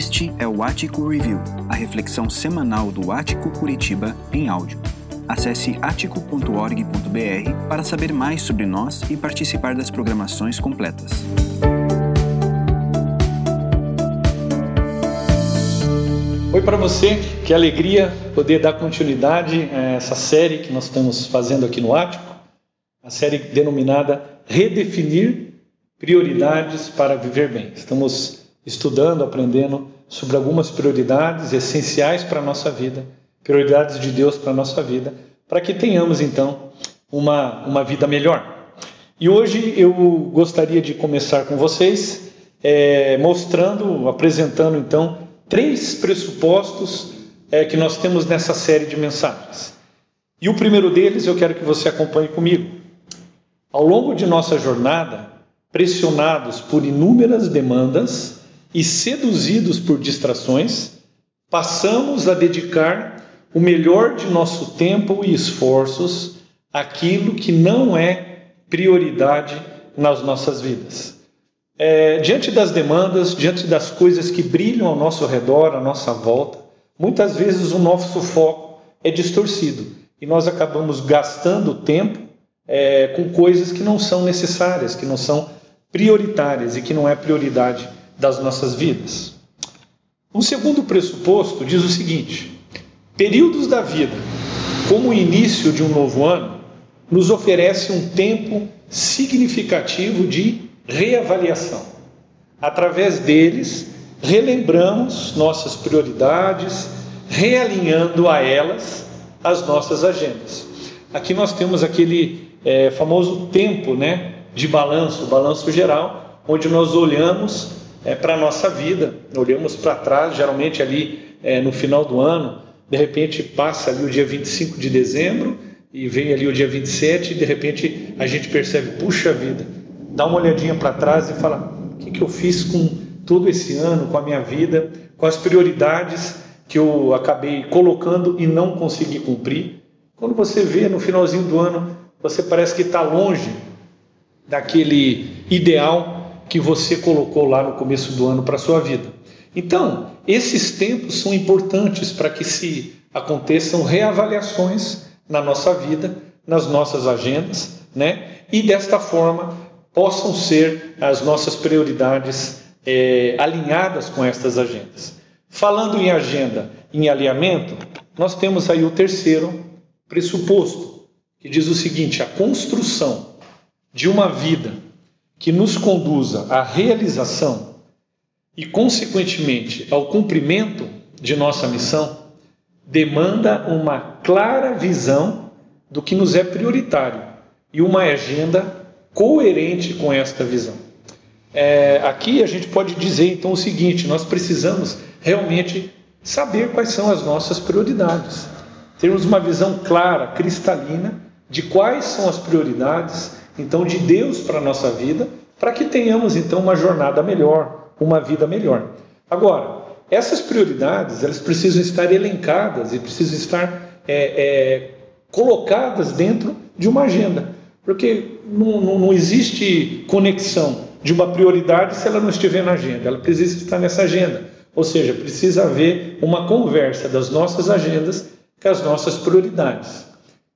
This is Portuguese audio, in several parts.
Este é o Ático Review, a reflexão semanal do Ático Curitiba em áudio. Acesse atico.org.br para saber mais sobre nós e participar das programações completas. Oi para você, que alegria poder dar continuidade a essa série que nós estamos fazendo aqui no Ático, a série denominada Redefinir Prioridades para Viver Bem. Estamos estudando, aprendendo sobre algumas prioridades essenciais para a nossa vida, prioridades de Deus para a nossa vida, para que tenhamos então uma, uma vida melhor. E hoje eu gostaria de começar com vocês é, mostrando, apresentando então três pressupostos é, que nós temos nessa série de mensagens. E o primeiro deles eu quero que você acompanhe comigo. Ao longo de nossa jornada, pressionados por inúmeras demandas e seduzidos por distrações, passamos a dedicar o melhor de nosso tempo e esforços àquilo que não é prioridade nas nossas vidas. É, diante das demandas, diante das coisas que brilham ao nosso redor, à nossa volta, muitas vezes o nosso foco é distorcido e nós acabamos gastando tempo é, com coisas que não são necessárias, que não são prioritárias e que não é prioridade das nossas vidas. Um segundo pressuposto diz o seguinte: períodos da vida, como o início de um novo ano, nos oferece um tempo significativo de reavaliação. Através deles, relembramos nossas prioridades, realinhando a elas as nossas agendas. Aqui nós temos aquele é, famoso tempo né, de balanço, balanço geral, onde nós olhamos é, para a nossa vida, olhamos para trás, geralmente ali é, no final do ano, de repente passa ali o dia 25 de dezembro e vem ali o dia 27 e de repente a gente percebe, puxa vida, dá uma olhadinha para trás e fala: o que, que eu fiz com todo esse ano, com a minha vida, com as prioridades que eu acabei colocando e não consegui cumprir. Quando você vê no finalzinho do ano, você parece que está longe daquele ideal que você colocou lá no começo do ano para a sua vida. Então, esses tempos são importantes para que se aconteçam reavaliações na nossa vida, nas nossas agendas, né? E desta forma possam ser as nossas prioridades é, alinhadas com estas agendas. Falando em agenda, em alinhamento, nós temos aí o terceiro pressuposto, que diz o seguinte: a construção de uma vida que nos conduza à realização e, consequentemente, ao cumprimento de nossa missão, demanda uma clara visão do que nos é prioritário e uma agenda coerente com esta visão. É, aqui a gente pode dizer então o seguinte: nós precisamos realmente saber quais são as nossas prioridades, termos uma visão clara, cristalina de quais são as prioridades então de Deus para a nossa vida, para que tenhamos então uma jornada melhor, uma vida melhor. Agora, essas prioridades elas precisam estar elencadas e precisam estar é, é, colocadas dentro de uma agenda. Porque não, não, não existe conexão de uma prioridade se ela não estiver na agenda, ela precisa estar nessa agenda. Ou seja, precisa haver uma conversa das nossas agendas com as nossas prioridades.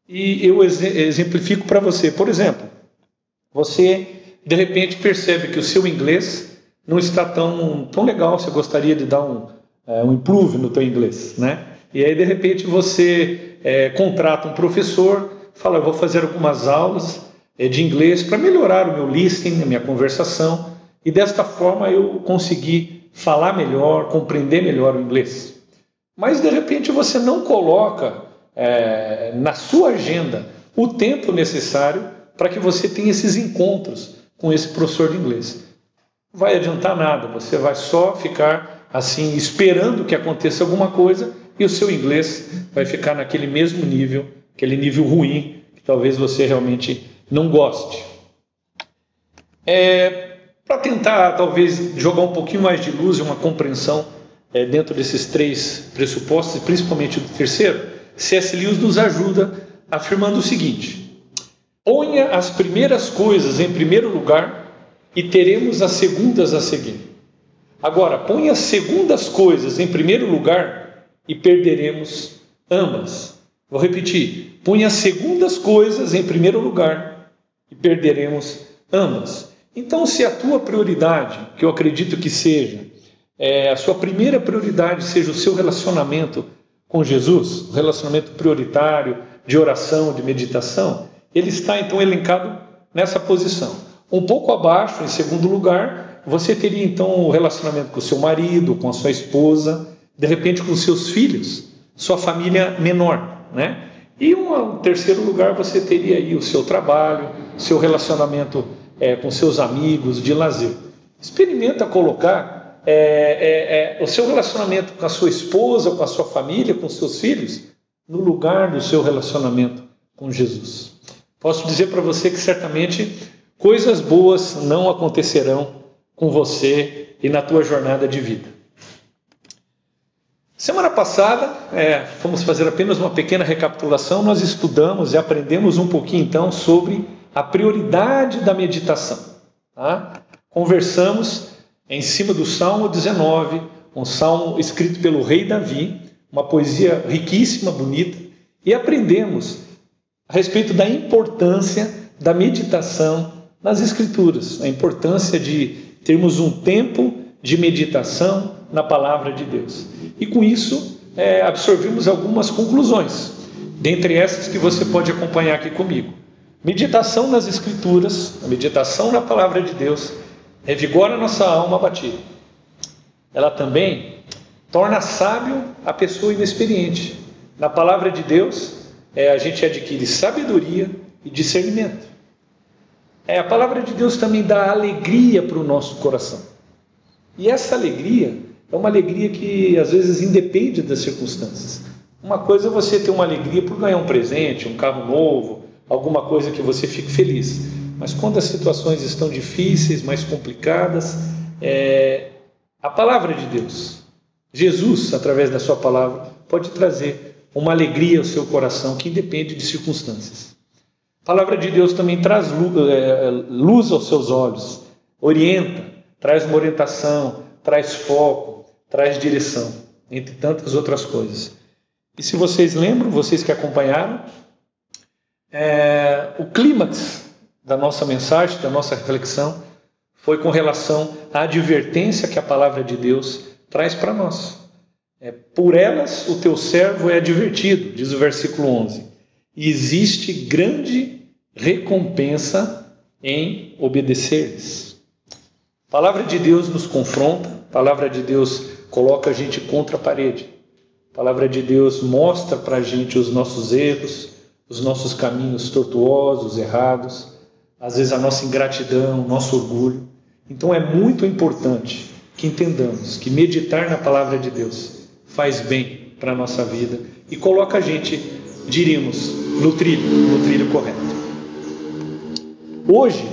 E eu exemplifico para você. Por exemplo, você de repente percebe que o seu inglês não está tão, tão legal, você gostaria de dar um, é, um improve no teu inglês, né? E aí de repente você é, contrata um professor fala, eu vou fazer algumas aulas eh, de inglês para melhorar o meu listening, a minha conversação, e desta forma eu consegui falar melhor, compreender melhor o inglês. Mas de repente você não coloca é, na sua agenda o tempo necessário para que você tenha esses encontros com esse professor de inglês. Não vai adiantar nada, você vai só ficar assim esperando que aconteça alguma coisa e o seu inglês vai ficar naquele mesmo nível aquele nível ruim que talvez você realmente não goste. É, Para tentar, talvez, jogar um pouquinho mais de luz e uma compreensão é, dentro desses três pressupostos, principalmente do terceiro, C.S. Lewis nos ajuda afirmando o seguinte: ponha as primeiras coisas em primeiro lugar e teremos as segundas a seguir. Agora, põe as segundas coisas em primeiro lugar e perderemos ambas. Vou repetir: põe as segundas coisas em primeiro lugar e perderemos ambas. Então, se a tua prioridade, que eu acredito que seja, é, a sua primeira prioridade seja o seu relacionamento com Jesus, o relacionamento prioritário de oração, de meditação, ele está então elencado nessa posição. Um pouco abaixo, em segundo lugar, você teria então o um relacionamento com o seu marido, com a sua esposa, de repente com seus filhos, sua família menor, né? E um terceiro lugar você teria aí o seu trabalho, seu relacionamento é, com seus amigos, de lazer. Experimenta colocar é, é, é, o seu relacionamento com a sua esposa, com a sua família, com seus filhos, no lugar do seu relacionamento com Jesus. Posso dizer para você que certamente coisas boas não acontecerão com você e na tua jornada de vida. Semana passada, é, vamos fazer apenas uma pequena recapitulação, nós estudamos e aprendemos um pouquinho então sobre a prioridade da meditação. Tá? Conversamos em cima do Salmo 19, um salmo escrito pelo rei Davi, uma poesia riquíssima, bonita, e aprendemos respeito da importância da meditação nas Escrituras, a importância de termos um tempo de meditação na palavra de Deus. E com isso, é, absorvimos algumas conclusões, dentre essas que você pode acompanhar aqui comigo. Meditação nas Escrituras, a meditação na palavra de Deus, revigora a nossa alma abatida. Ela também torna sábio a pessoa inexperiente. Na palavra de Deus, é, a gente adquire sabedoria e discernimento. É, a palavra de Deus também dá alegria para o nosso coração. E essa alegria é uma alegria que às vezes independe das circunstâncias. Uma coisa é você ter uma alegria por ganhar um presente, um carro novo, alguma coisa que você fique feliz. Mas quando as situações estão difíceis, mais complicadas, é, a palavra de Deus, Jesus, através da sua palavra, pode trazer uma alegria ao seu coração que independe de circunstâncias. A palavra de Deus também traz é, luz aos seus olhos, orienta, traz uma orientação, traz foco, traz direção, entre tantas outras coisas. E se vocês lembram, vocês que acompanharam, é, o clímax da nossa mensagem, da nossa reflexão, foi com relação à advertência que a palavra de Deus traz para nós. É, por elas o teu servo é advertido, diz o versículo 11. E existe grande recompensa em obedecer-lhes. A palavra de Deus nos confronta, a palavra de Deus coloca a gente contra a parede. A palavra de Deus mostra para a gente os nossos erros, os nossos caminhos tortuosos, errados, às vezes a nossa ingratidão, o nosso orgulho. Então é muito importante que entendamos que meditar na palavra de Deus faz bem para a nossa vida e coloca a gente, diríamos, no trilho, no trilho correto. Hoje,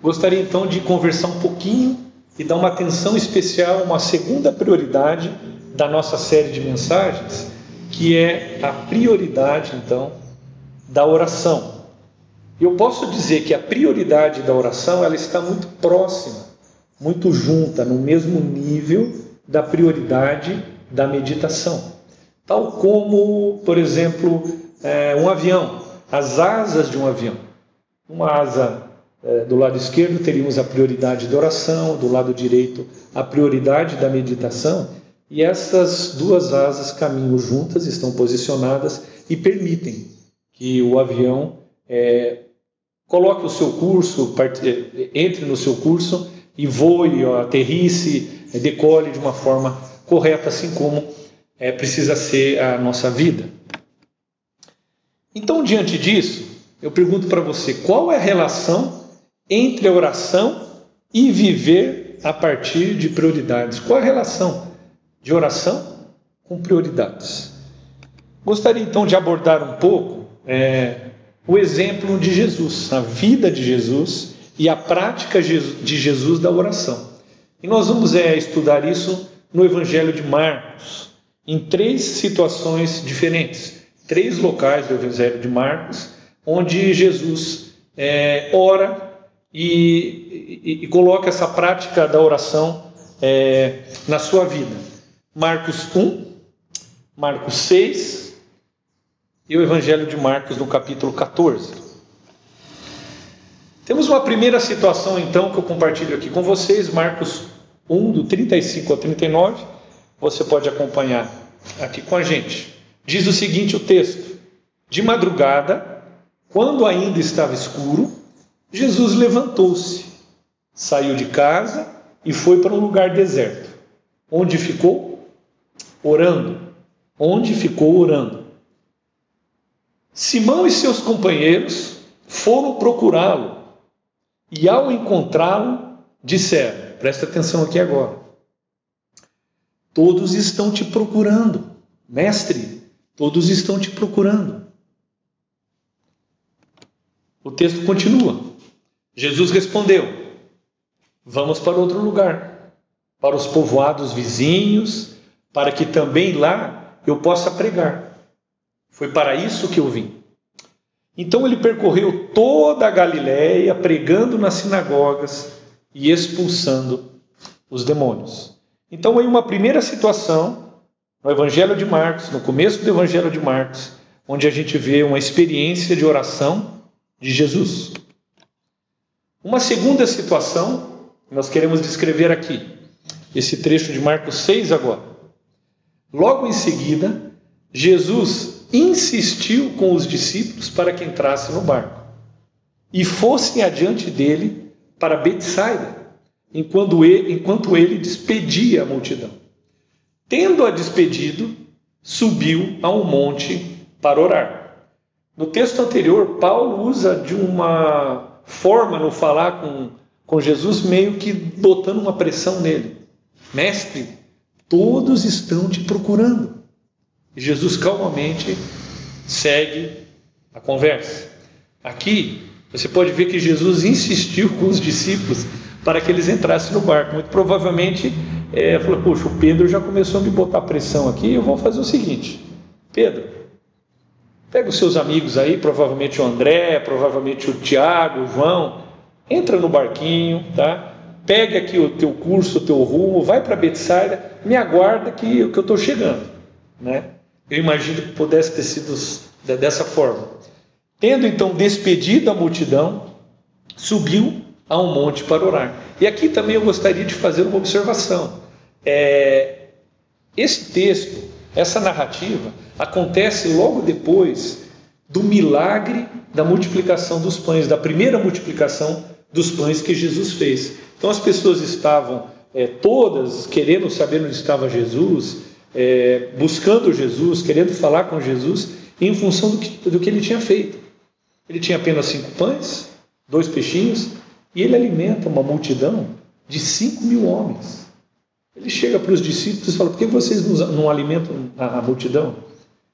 gostaria então de conversar um pouquinho e dar uma atenção especial a uma segunda prioridade da nossa série de mensagens, que é a prioridade então da oração. Eu posso dizer que a prioridade da oração ela está muito próxima, muito junta, no mesmo nível da prioridade da meditação. Tal como, por exemplo, é, um avião, as asas de um avião. Uma asa é, do lado esquerdo teríamos a prioridade da oração, do lado direito a prioridade da meditação, e essas duas asas caminham juntas, estão posicionadas e permitem que o avião é, coloque o seu curso. É, entre no seu curso e voe, aterrisse, decole de uma forma correta, assim como é, precisa ser a nossa vida. Então, diante disso, eu pergunto para você: qual é a relação entre a oração e viver a partir de prioridades? Qual é a relação de oração com prioridades? Gostaria então de abordar um pouco é, o exemplo de Jesus, a vida de Jesus e a prática de Jesus da oração. E nós vamos é, estudar isso no Evangelho de Marcos, em três situações diferentes, três locais do Evangelho de Marcos onde Jesus é, ora e, e, e, coloca essa prática da oração é, na sua vida. Marcos 1, Marcos 6 e o Evangelho de Marcos no capítulo 14. Temos uma primeira situação então que eu compartilho aqui com vocês, Marcos 1, do 35 ao 39. Você pode acompanhar aqui com a gente. Diz o seguinte o texto: De madrugada, quando ainda estava escuro, Jesus levantou-se, saiu de casa e foi para um lugar deserto, onde ficou orando. Onde ficou orando. Simão e seus companheiros foram procurá-lo e, ao encontrá-lo, disseram: presta atenção aqui agora. Todos estão te procurando, mestre, todos estão te procurando. O texto continua. Jesus respondeu: Vamos para outro lugar, para os povoados vizinhos, para que também lá eu possa pregar. Foi para isso que eu vim. Então ele percorreu toda a Galiléia, pregando nas sinagogas e expulsando os demônios. Então, aí uma primeira situação no Evangelho de Marcos, no começo do Evangelho de Marcos, onde a gente vê uma experiência de oração de Jesus. Uma segunda situação, nós queremos descrever aqui, esse trecho de Marcos 6 agora. Logo em seguida, Jesus insistiu com os discípulos para que entrassem no barco e fossem adiante dele para Betsaida, enquanto ele, enquanto ele despedia a multidão. Tendo-a despedido, subiu a um monte para orar. No texto anterior, Paulo usa de uma forma no falar com, com Jesus, meio que botando uma pressão nele. Mestre, todos estão te procurando. Jesus calmamente segue a conversa. Aqui, você pode ver que Jesus insistiu com os discípulos para que eles entrassem no barco. Muito provavelmente, é, falou: Puxa, o Pedro já começou a me botar pressão aqui. Eu vou fazer o seguinte: Pedro, Pega os seus amigos aí, provavelmente o André, provavelmente o Tiago, o João, entra no barquinho, tá? Pega aqui o teu curso, o teu rumo, vai para Betsaida, me aguarda que, que eu estou chegando, né? Eu imagino que pudesse ter sido dessa forma. Tendo então despedido a multidão, subiu a um monte para orar. E aqui também eu gostaria de fazer uma observação. É, esse texto, essa narrativa, acontece logo depois do milagre da multiplicação dos pães, da primeira multiplicação dos pães que Jesus fez. Então as pessoas estavam é, todas querendo saber onde estava Jesus, é, buscando Jesus, querendo falar com Jesus, em função do que, do que ele tinha feito. Ele tinha apenas cinco pães, dois peixinhos, e ele alimenta uma multidão de cinco mil homens. Ele chega para os discípulos e fala: Por que vocês não alimentam a multidão?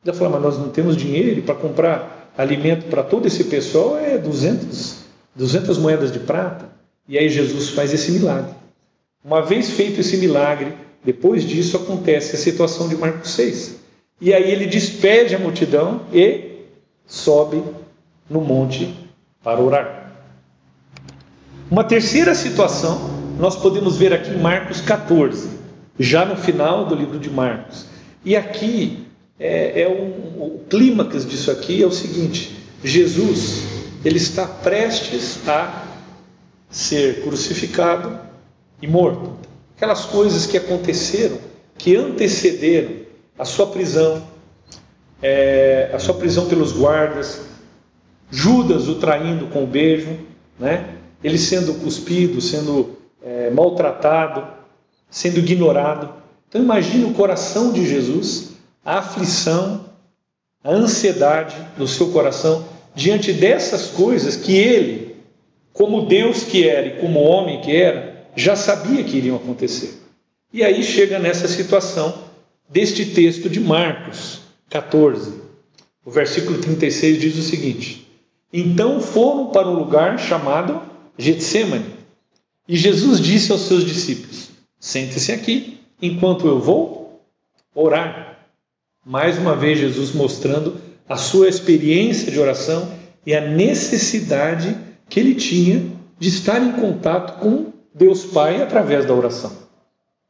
Ele fala, mas nós não temos dinheiro para comprar alimento para todo esse pessoal, é 200, 200 moedas de prata. E aí Jesus faz esse milagre. Uma vez feito esse milagre, depois disso acontece a situação de Marcos 6. E aí ele despede a multidão e sobe no monte para orar. Uma terceira situação nós podemos ver aqui em Marcos 14, já no final do livro de Marcos. E aqui é, é um, o clímax disso aqui é o seguinte: Jesus ele está prestes a ser crucificado e morto. Aquelas coisas que aconteceram, que antecederam a sua prisão, é, a sua prisão pelos guardas, Judas o traindo com o um beijo, né? ele sendo cuspido, sendo é, maltratado, sendo ignorado. Então imagine o coração de Jesus a aflição, a ansiedade no seu coração diante dessas coisas que ele, como Deus que era e como homem que era, já sabia que iriam acontecer. E aí chega nessa situação deste texto de Marcos 14. O versículo 36 diz o seguinte: Então foram para um lugar chamado Getsemane. E Jesus disse aos seus discípulos: Sente-se aqui, enquanto eu vou orar. Mais uma vez, Jesus mostrando a sua experiência de oração e a necessidade que ele tinha de estar em contato com Deus Pai através da oração.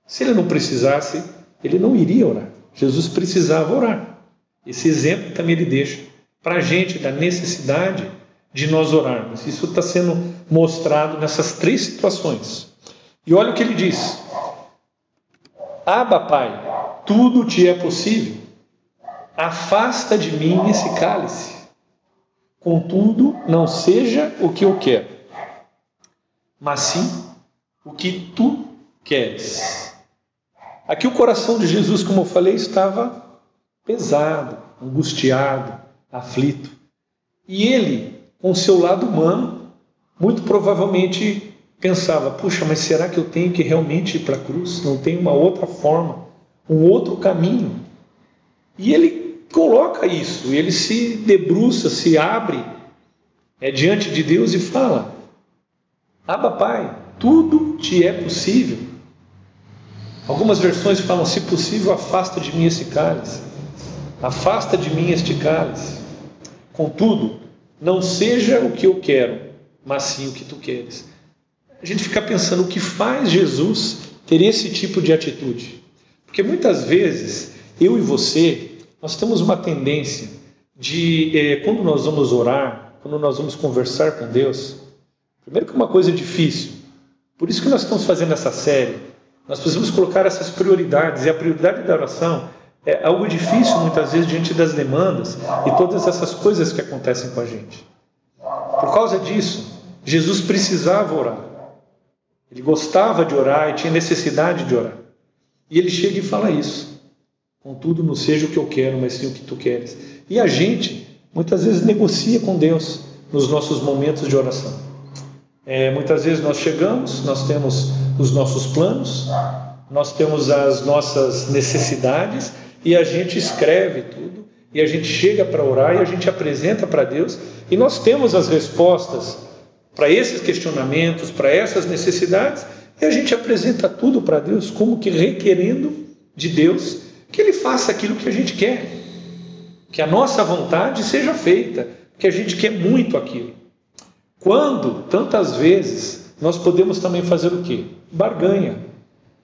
Se ele não precisasse, ele não iria orar. Jesus precisava orar. Esse exemplo também ele deixa para a gente da necessidade de nós orarmos. Isso está sendo mostrado nessas três situações. E olha o que ele diz: Aba, Pai, tudo te é possível. Afasta de mim esse cálice. Contudo, não seja o que eu quero, mas sim o que tu queres. Aqui o coração de Jesus, como eu falei, estava pesado, angustiado, aflito. E ele, com seu lado humano, muito provavelmente pensava: puxa, mas será que eu tenho que realmente ir para a cruz? Não tem uma outra forma, um outro caminho? E ele coloca isso, ele se debruça, se abre é, diante de Deus e fala: Aba, Pai, tudo te é possível. Algumas versões falam: se possível, afasta de mim esse cálice. Afasta de mim este cálice. Contudo, não seja o que eu quero, mas sim o que tu queres. A gente fica pensando o que faz Jesus ter esse tipo de atitude. Porque muitas vezes, eu e você, nós temos uma tendência de, eh, quando nós vamos orar, quando nós vamos conversar com Deus, primeiro que é uma coisa difícil, por isso que nós estamos fazendo essa série, nós precisamos colocar essas prioridades, e a prioridade da oração é algo difícil muitas vezes diante das demandas e todas essas coisas que acontecem com a gente. Por causa disso, Jesus precisava orar. Ele gostava de orar e tinha necessidade de orar. E ele chega e fala isso. Contudo, não seja o que eu quero, mas sim o que tu queres. E a gente, muitas vezes, negocia com Deus nos nossos momentos de oração. É, muitas vezes nós chegamos, nós temos os nossos planos, nós temos as nossas necessidades e a gente escreve tudo, e a gente chega para orar e a gente apresenta para Deus, e nós temos as respostas para esses questionamentos, para essas necessidades, e a gente apresenta tudo para Deus como que requerendo de Deus que Ele faça aquilo que a gente quer, que a nossa vontade seja feita, que a gente quer muito aquilo. Quando, tantas vezes, nós podemos também fazer o quê? Barganha.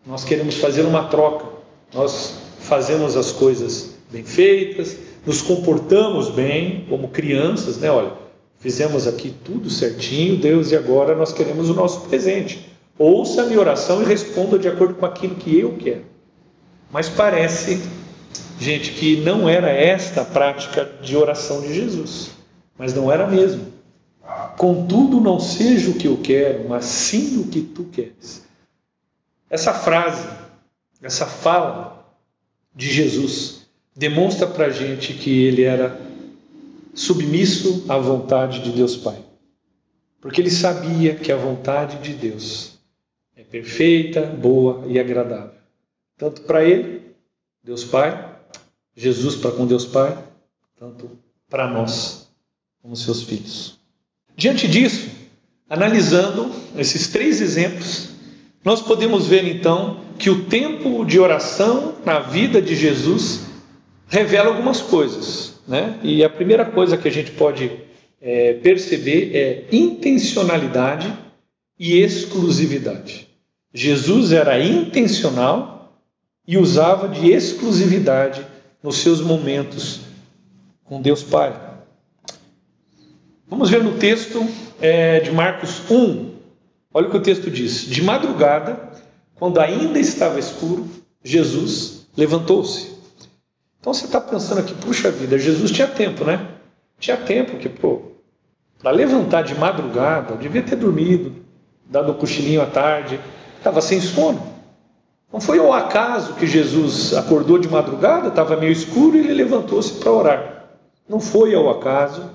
Nós queremos fazer uma troca. Nós fazemos as coisas bem feitas, nos comportamos bem como crianças, né? Olha, fizemos aqui tudo certinho, Deus, e agora nós queremos o nosso presente. Ouça a minha oração e responda de acordo com aquilo que eu quero. Mas parece, gente, que não era esta a prática de oração de Jesus. Mas não era mesmo. Contudo, não seja o que eu quero, mas sim o que tu queres. Essa frase, essa fala, de Jesus demonstra para a gente que ele era submisso à vontade de Deus Pai. Porque ele sabia que a vontade de Deus é perfeita, boa e agradável. Tanto para ele, Deus Pai, Jesus para com Deus Pai, tanto para nós, como seus filhos. Diante disso, analisando esses três exemplos, nós podemos ver então que o tempo de oração na vida de Jesus revela algumas coisas. Né? E a primeira coisa que a gente pode é, perceber é intencionalidade e exclusividade. Jesus era intencional e usava de exclusividade nos seus momentos com Deus Pai. Vamos ver no texto é, de Marcos 1. Olha o que o texto diz: De madrugada, quando ainda estava escuro, Jesus levantou-se. Então você está pensando aqui, puxa vida, Jesus tinha tempo, né? Tinha tempo que, pô, para levantar de madrugada, devia ter dormido, dado um cochilinho à tarde, estava sem sono. Não foi ao acaso que Jesus acordou de madrugada, estava meio escuro e ele levantou-se para orar. Não foi ao acaso,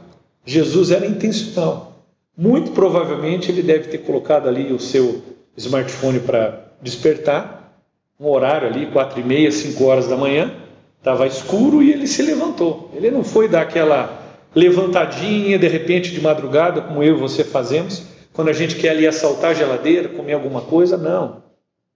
Jesus era intencional. Muito provavelmente ele deve ter colocado ali o seu smartphone para despertar, um horário ali, quatro e meia, cinco horas da manhã, estava escuro e ele se levantou. Ele não foi dar aquela levantadinha de repente de madrugada, como eu e você fazemos, quando a gente quer ali assaltar a geladeira, comer alguma coisa, não.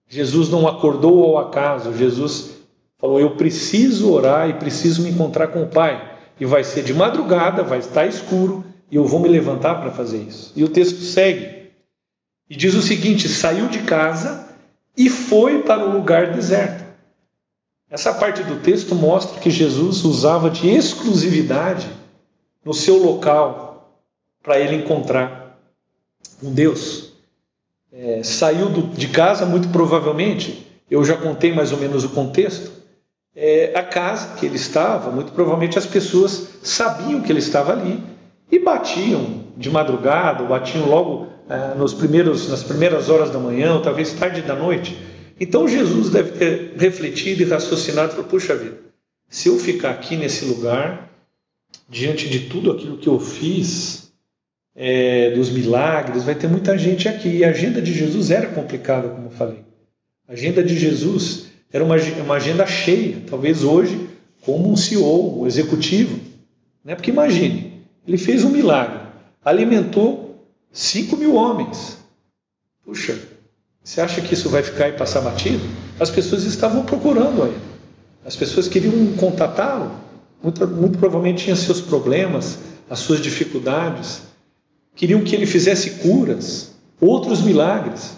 Jesus não acordou ao acaso, Jesus falou: Eu preciso orar e preciso me encontrar com o Pai. E vai ser de madrugada, vai estar escuro, e eu vou me levantar para fazer isso. E o texto segue. E diz o seguinte: saiu de casa e foi para o lugar deserto. Essa parte do texto mostra que Jesus usava de exclusividade no seu local para ele encontrar um Deus. É, saiu do, de casa, muito provavelmente, eu já contei mais ou menos o contexto, é, a casa que ele estava, muito provavelmente as pessoas sabiam que ele estava ali e batiam de madrugada, batiam logo é, nos primeiros, nas primeiras horas da manhã, ou talvez tarde da noite. Então Jesus deve ter refletido e raciocinado, falou, puxa vida, se eu ficar aqui nesse lugar, diante de tudo aquilo que eu fiz, é, dos milagres, vai ter muita gente aqui. E a agenda de Jesus era complicada, como eu falei. A agenda de Jesus era uma, uma agenda cheia, talvez hoje, como um CEO, um executivo. Né? Porque imagine, ele fez um milagre, alimentou 5 mil homens. Puxa, você acha que isso vai ficar e passar batido? As pessoas estavam procurando aí. As pessoas queriam contatá-lo. Muito, muito provavelmente tinha seus problemas, as suas dificuldades. Queriam que ele fizesse curas, outros milagres.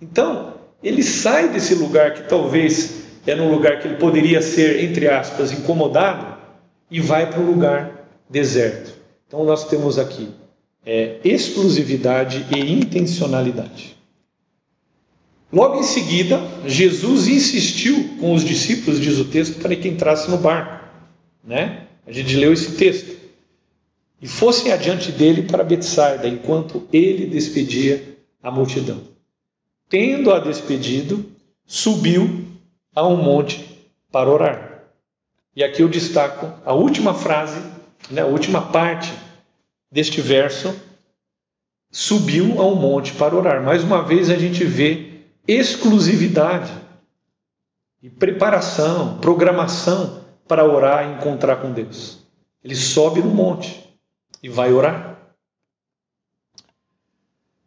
Então, ele sai desse lugar que talvez era um lugar que ele poderia ser, entre aspas, incomodado, e vai para um lugar deserto. Então nós temos aqui é, exclusividade e intencionalidade. Logo em seguida, Jesus insistiu com os discípulos, diz o texto, para que entrassem no barco. Né? A gente leu esse texto. E fossem adiante dele para Betsaida, enquanto ele despedia a multidão tendo-a despedido, subiu a um monte para orar. E aqui eu destaco a última frase, né, a última parte deste verso, subiu a um monte para orar. Mais uma vez a gente vê exclusividade e preparação, programação para orar e encontrar com Deus. Ele sobe no monte e vai orar.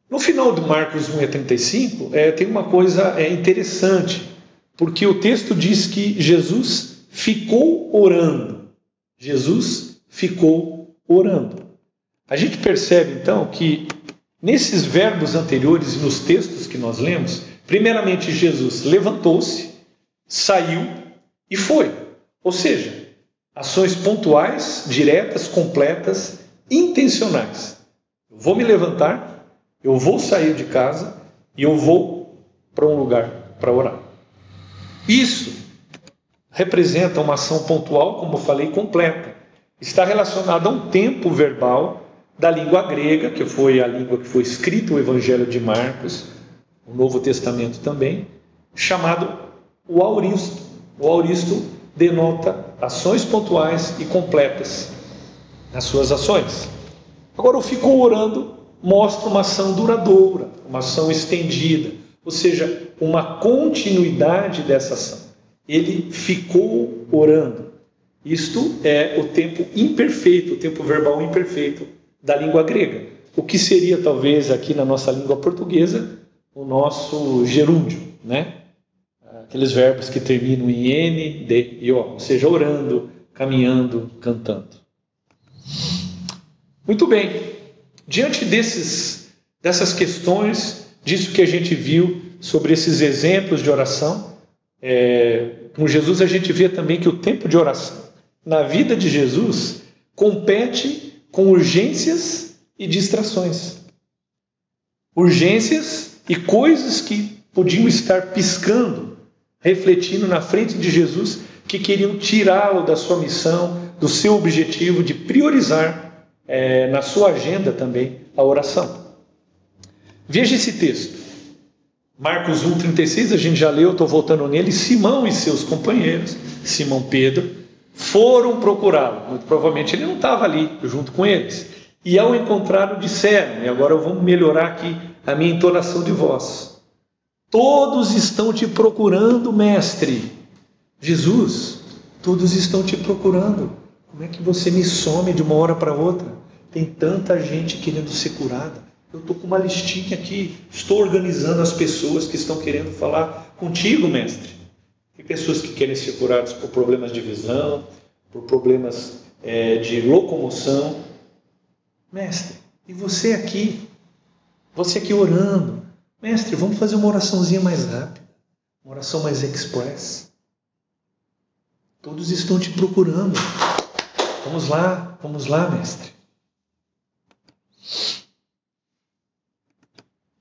No final do Marcos 1 a 35, é, tem uma coisa é, interessante, porque o texto diz que Jesus ficou orando. Jesus ficou orando. A gente percebe então que nesses verbos anteriores e nos textos que nós lemos, primeiramente Jesus levantou-se, saiu e foi. Ou seja, ações pontuais, diretas, completas, intencionais. Eu vou me levantar, eu vou sair de casa e eu vou para um lugar para orar. Isso representa uma ação pontual, como eu falei, completa. Está relacionada a um tempo verbal da língua grega, que foi a língua que foi escrito o Evangelho de Marcos, o Novo Testamento também, chamado o auristo. O auristo denota ações pontuais e completas nas suas ações. Agora eu fico orando mostra uma ação duradoura, uma ação estendida, ou seja, uma continuidade dessa ação. Ele ficou orando. Isto é o tempo imperfeito, o tempo verbal imperfeito da língua grega. O que seria, talvez, aqui na nossa língua portuguesa, o nosso gerúndio, né? Aqueles verbos que terminam em N, D e O, ou seja, orando, caminhando, cantando. Muito bem, Diante desses, dessas questões, disso que a gente viu sobre esses exemplos de oração, é, com Jesus a gente vê também que o tempo de oração na vida de Jesus compete com urgências e distrações. Urgências e coisas que podiam estar piscando, refletindo na frente de Jesus, que queriam tirá-lo da sua missão, do seu objetivo de priorizar é, na sua agenda também a oração. Veja esse texto. Marcos 1,36, a gente já leu, estou voltando nele. Simão e seus companheiros, Simão Pedro, foram procurá-lo. Muito provavelmente ele não estava ali junto com eles. E ao encontrá-lo, disseram, e agora vamos melhorar aqui a minha entonação de voz: Todos estão te procurando, mestre. Jesus, todos estão te procurando. Como é que você me some de uma hora para outra? Tem tanta gente querendo ser curada. Eu estou com uma listinha aqui, estou organizando as pessoas que estão querendo falar contigo, mestre. Tem pessoas que querem ser curadas por problemas de visão, por problemas é, de locomoção. Mestre, e você aqui? Você aqui orando. Mestre, vamos fazer uma oraçãozinha mais rápida. uma oração mais express. Todos estão te procurando. Vamos lá, vamos lá, mestre.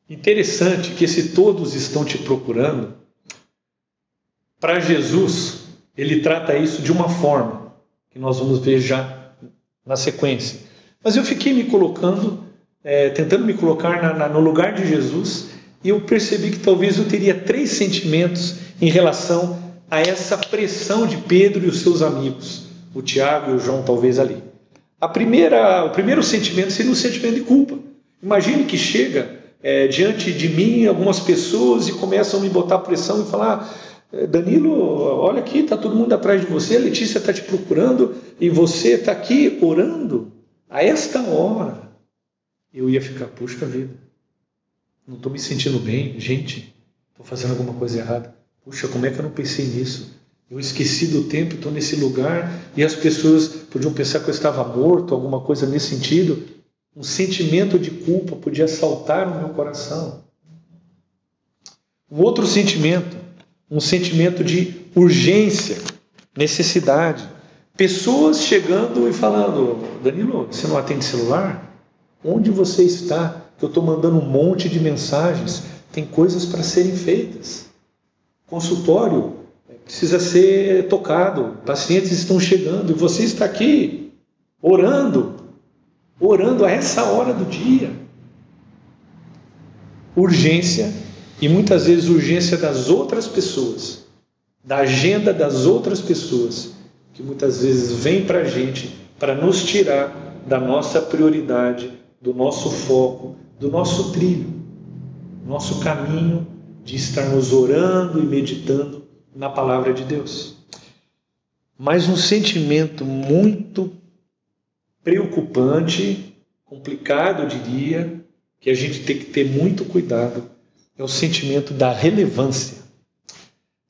Interessante que esse todos estão te procurando, para Jesus, ele trata isso de uma forma que nós vamos ver já na sequência. Mas eu fiquei me colocando, é, tentando me colocar na, na, no lugar de Jesus, e eu percebi que talvez eu teria três sentimentos em relação a essa pressão de Pedro e os seus amigos, o Tiago e o João, talvez ali. A primeira, o primeiro sentimento seria um sentimento de culpa. Imagine que chega é, diante de mim algumas pessoas e começam a me botar pressão e falar: Danilo, olha aqui, está todo mundo atrás de você, a Letícia está te procurando e você está aqui orando a esta hora. Eu ia ficar, puxa vida, não estou me sentindo bem, gente, estou fazendo alguma coisa errada. Puxa, como é que eu não pensei nisso? Eu esqueci do tempo, estou nesse lugar e as pessoas podiam pensar que eu estava morto, alguma coisa nesse sentido. Um sentimento de culpa podia saltar no meu coração. Um outro sentimento, um sentimento de urgência, necessidade. Pessoas chegando e falando: Danilo, você não atende celular? Onde você está? Que eu estou mandando um monte de mensagens. Tem coisas para serem feitas. Consultório precisa ser tocado. Pacientes estão chegando e você está aqui orando, orando a essa hora do dia. Urgência e muitas vezes urgência das outras pessoas, da agenda das outras pessoas, que muitas vezes vem para a gente para nos tirar da nossa prioridade, do nosso foco, do nosso trilho, nosso caminho de estarmos orando e meditando na palavra de Deus. Mas um sentimento muito preocupante, complicado, eu diria, que a gente tem que ter muito cuidado, é o sentimento da relevância,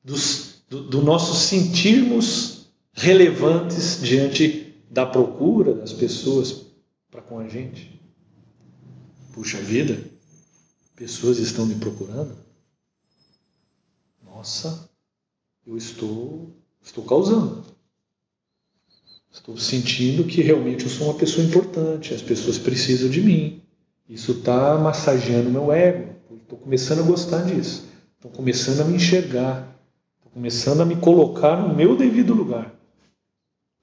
dos, do, do nosso sentirmos relevantes diante da procura das pessoas para com a gente. Puxa vida, pessoas estão me procurando? Nossa, eu estou, estou causando. Estou sentindo que realmente eu sou uma pessoa importante, as pessoas precisam de mim. Isso está massageando meu ego. Estou começando a gostar disso. Estou começando a me enxergar. Estou começando a me colocar no meu devido lugar.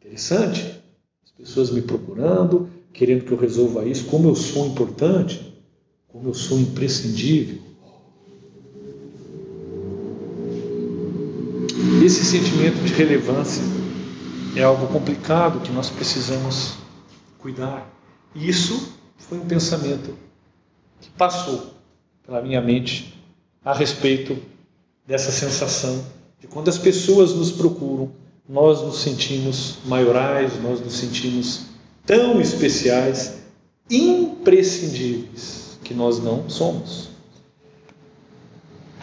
Interessante? As pessoas me procurando, querendo que eu resolva isso, como eu sou importante, como eu sou imprescindível. Esse sentimento de relevância é algo complicado que nós precisamos cuidar. Isso foi um pensamento que passou pela minha mente a respeito dessa sensação de quando as pessoas nos procuram, nós nos sentimos maiorais, nós nos sentimos tão especiais, imprescindíveis, que nós não somos.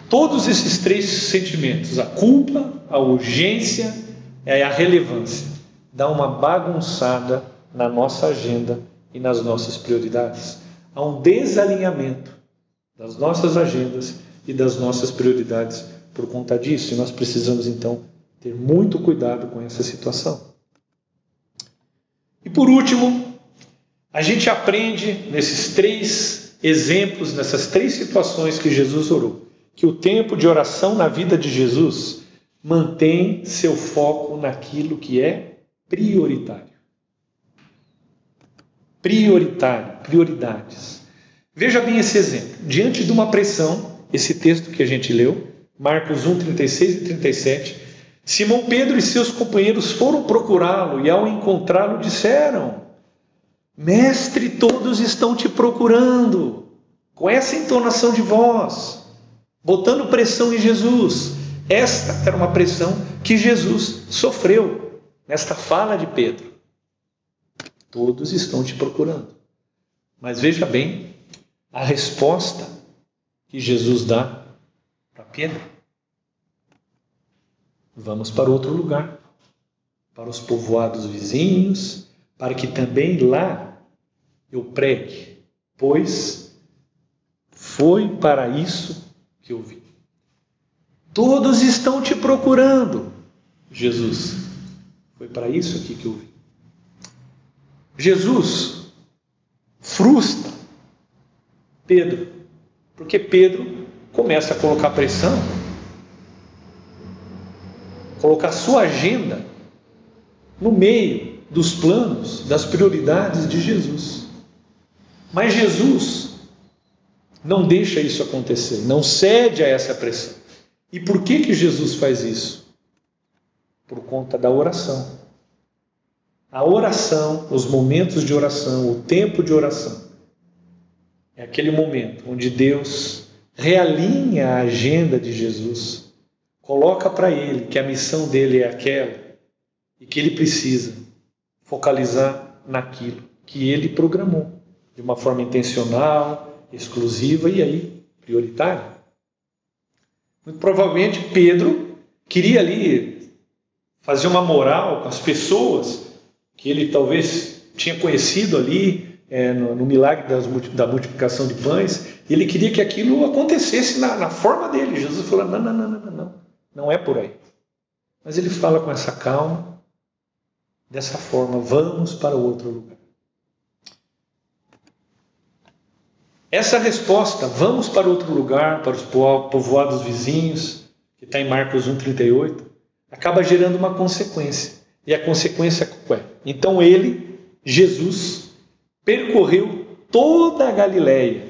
Todos esses três sentimentos, a culpa, a urgência e a relevância, dá uma bagunçada na nossa agenda e nas nossas prioridades. Há um desalinhamento das nossas agendas e das nossas prioridades por conta disso, e nós precisamos então ter muito cuidado com essa situação. E por último, a gente aprende nesses três exemplos, nessas três situações que Jesus orou que o tempo de oração na vida de Jesus mantém seu foco naquilo que é prioritário. Prioritário, prioridades. Veja bem esse exemplo. Diante de uma pressão, esse texto que a gente leu, Marcos 1, 36 e 37, Simão Pedro e seus companheiros foram procurá-lo e, ao encontrá-lo, disseram: Mestre, todos estão te procurando. Com essa entonação de voz botando pressão em Jesus. Esta era uma pressão que Jesus sofreu nesta fala de Pedro. Todos estão te procurando. Mas veja bem a resposta que Jesus dá para Pedro. Vamos para outro lugar, para os povoados vizinhos, para que também lá eu pregue, pois foi para isso que eu vi. Todos estão te procurando. Jesus, foi para isso aqui que eu vim. Jesus frustra Pedro, porque Pedro começa a colocar pressão, colocar sua agenda no meio dos planos, das prioridades de Jesus. Mas Jesus não deixa isso acontecer, não cede a essa pressão. E por que que Jesus faz isso? Por conta da oração. A oração, os momentos de oração, o tempo de oração, é aquele momento onde Deus realinha a agenda de Jesus, coloca para ele que a missão dele é aquela e que ele precisa focalizar naquilo que ele programou de uma forma intencional, exclusiva e aí prioritária. Muito provavelmente Pedro queria ali fazer uma moral com as pessoas que ele talvez tinha conhecido ali é, no, no, milagre das, da multiplicação de pães, ele queria que aquilo acontecesse na, na forma dele. Jesus falou: não, não, não, não, não, não é por aí. Mas ele fala com essa calma, dessa forma: vamos para outro lugar. Essa resposta, vamos para outro lugar, para os povoados vizinhos, que está em Marcos 1,38, acaba gerando uma consequência. E a consequência é? Então ele, Jesus, percorreu toda a Galiléia,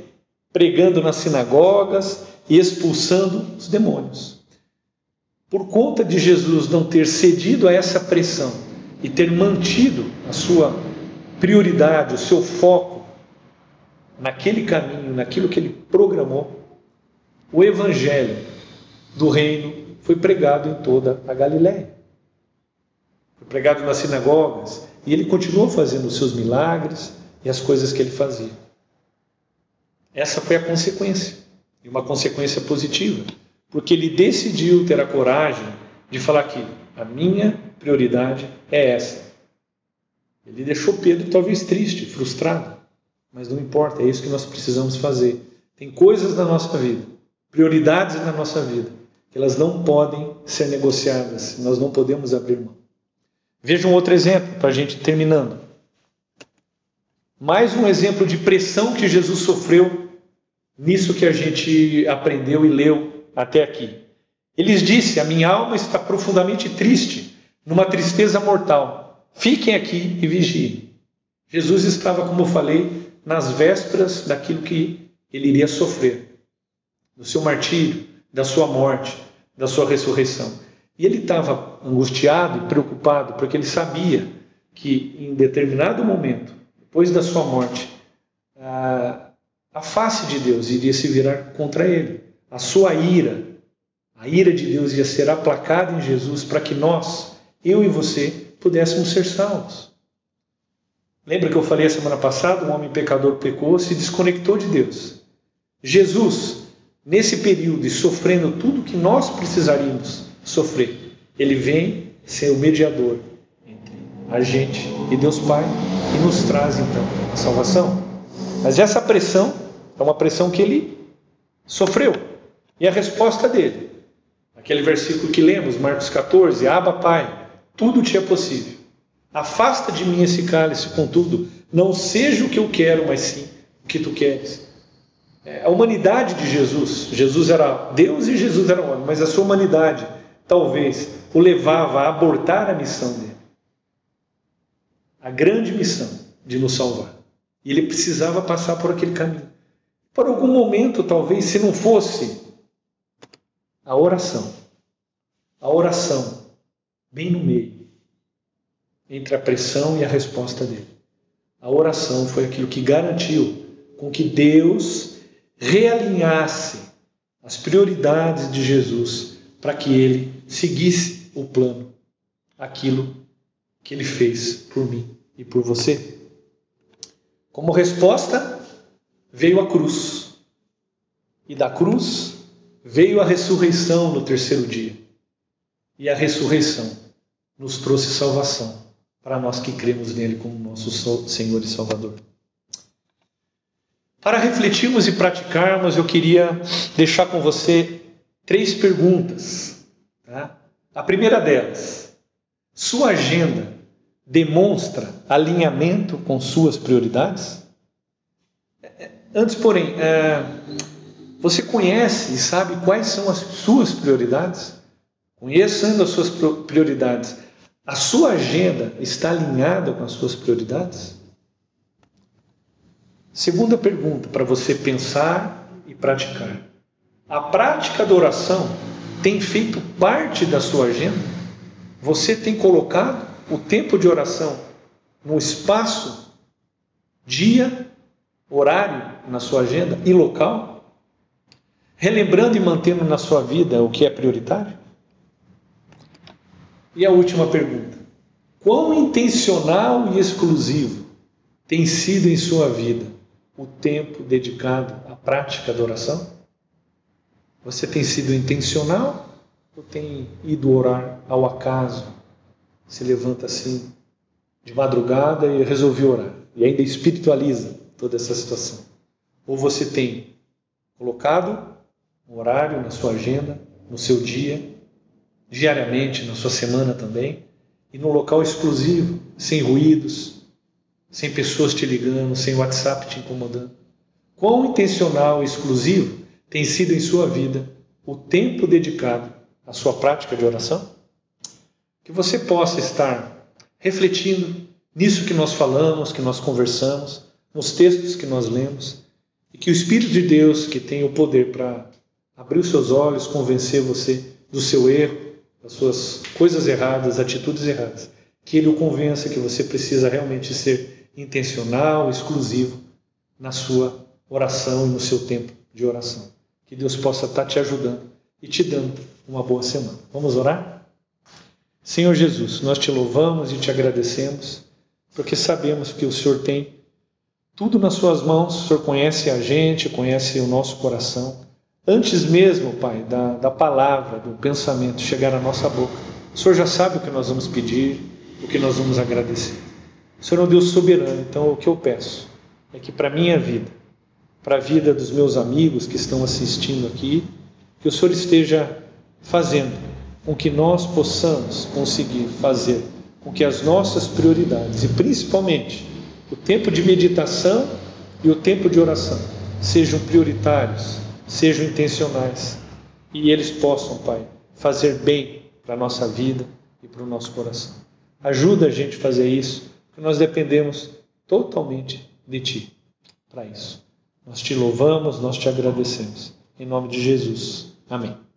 pregando nas sinagogas e expulsando os demônios. Por conta de Jesus não ter cedido a essa pressão e ter mantido a sua prioridade, o seu foco naquele caminho, naquilo que ele programou, o evangelho do reino foi pregado em toda a Galiléia foi pregado nas sinagogas, e ele continuou fazendo os seus milagres e as coisas que ele fazia. Essa foi a consequência, e uma consequência positiva, porque ele decidiu ter a coragem de falar que a minha prioridade é essa. Ele deixou Pedro talvez triste, frustrado, mas não importa, é isso que nós precisamos fazer. Tem coisas na nossa vida, prioridades na nossa vida, que elas não podem ser negociadas, nós não podemos abrir mão. Veja um outro exemplo para a gente terminando. Mais um exemplo de pressão que Jesus sofreu nisso que a gente aprendeu e leu até aqui. Ele disse: A minha alma está profundamente triste, numa tristeza mortal. Fiquem aqui e vigiem. Jesus estava, como eu falei, nas vésperas daquilo que ele iria sofrer, do seu martírio, da sua morte, da sua ressurreição. E ele estava angustiado e preocupado porque ele sabia que em determinado momento, depois da sua morte, a, face de Deus iria se virar contra ele. A sua ira, a ira de Deus ia ser aplacada em Jesus para que nós, eu e você, pudéssemos ser salvos. Lembra que eu falei a semana passada? Um homem pecador pecou, se desconectou de Deus. Jesus, nesse período e sofrendo tudo que nós precisaríamos sofrer. Ele vem ser o mediador a gente e Deus Pai e nos traz então a salvação. Mas essa pressão é uma pressão que ele sofreu. E a resposta dele, aquele versículo que lemos, Marcos 14: Aba, Pai, tudo te é possível. Afasta de mim esse cálice, contudo, não seja o que eu quero, mas sim o que tu queres. É, a humanidade de Jesus, Jesus era Deus e Jesus era homem, mas a sua humanidade talvez o levava a abortar a missão dele. A grande missão de nos salvar. E ele precisava passar por aquele caminho. Por algum momento, talvez, se não fosse a oração, a oração, bem no meio, entre a pressão e a resposta dele. A oração foi aquilo que garantiu com que Deus realinhasse as prioridades de Jesus para que ele seguisse o plano, aquilo que ele fez por mim e por você. Como resposta, veio a cruz. E da cruz veio a ressurreição no terceiro dia. E a ressurreição nos trouxe salvação para nós que cremos nele como nosso Senhor e Salvador. Para refletirmos e praticarmos, eu queria deixar com você três perguntas. Tá? A primeira delas: sua agenda demonstra alinhamento com suas prioridades? Antes, porém, é, você conhece e sabe quais são as suas prioridades? Conhecendo as suas prioridades, a sua agenda está alinhada com as suas prioridades? Segunda pergunta para você pensar e praticar. A prática da oração tem feito parte da sua agenda? Você tem colocado o tempo de oração no espaço, dia, horário na sua agenda e local? Relembrando e mantendo na sua vida o que é prioritário? E a última pergunta: quão intencional e exclusivo tem sido em sua vida o tempo dedicado à prática da oração? Você tem sido intencional ou tem ido orar ao acaso? Se levanta assim de madrugada e resolve orar e ainda espiritualiza toda essa situação? Ou você tem colocado um horário na sua agenda, no seu dia, diariamente, na sua semana também, e num local exclusivo, sem ruídos, sem pessoas te ligando, sem WhatsApp te incomodando? Quão intencional e exclusivo tem sido em sua vida o tempo dedicado à sua prática de oração? Que você possa estar refletindo nisso que nós falamos, que nós conversamos, nos textos que nós lemos, e que o Espírito de Deus, que tem o poder para abrir os seus olhos, convencer você do seu erro, das suas coisas erradas, atitudes erradas, que ele o convença que você precisa realmente ser intencional, exclusivo na sua oração e no seu tempo de oração. Que Deus possa estar te ajudando e te dando uma boa semana. Vamos orar? Senhor Jesus, nós te louvamos e te agradecemos, porque sabemos que o Senhor tem tudo nas suas mãos, o Senhor conhece a gente, conhece o nosso coração. Antes mesmo, Pai, da, da palavra, do pensamento chegar à nossa boca, o Senhor já sabe o que nós vamos pedir, o que nós vamos agradecer. O Senhor é um Deus soberano, então o que eu peço é que para a minha vida, para a vida dos meus amigos que estão assistindo aqui, que o Senhor esteja fazendo com que nós possamos conseguir fazer com que as nossas prioridades, e principalmente o tempo de meditação e o tempo de oração sejam prioritários, sejam intencionais e eles possam, Pai, fazer bem para a nossa vida e para o nosso coração. Ajuda a gente a fazer isso, porque nós dependemos totalmente de Ti para isso. Nós te louvamos, nós te agradecemos. Em nome de Jesus. Amém.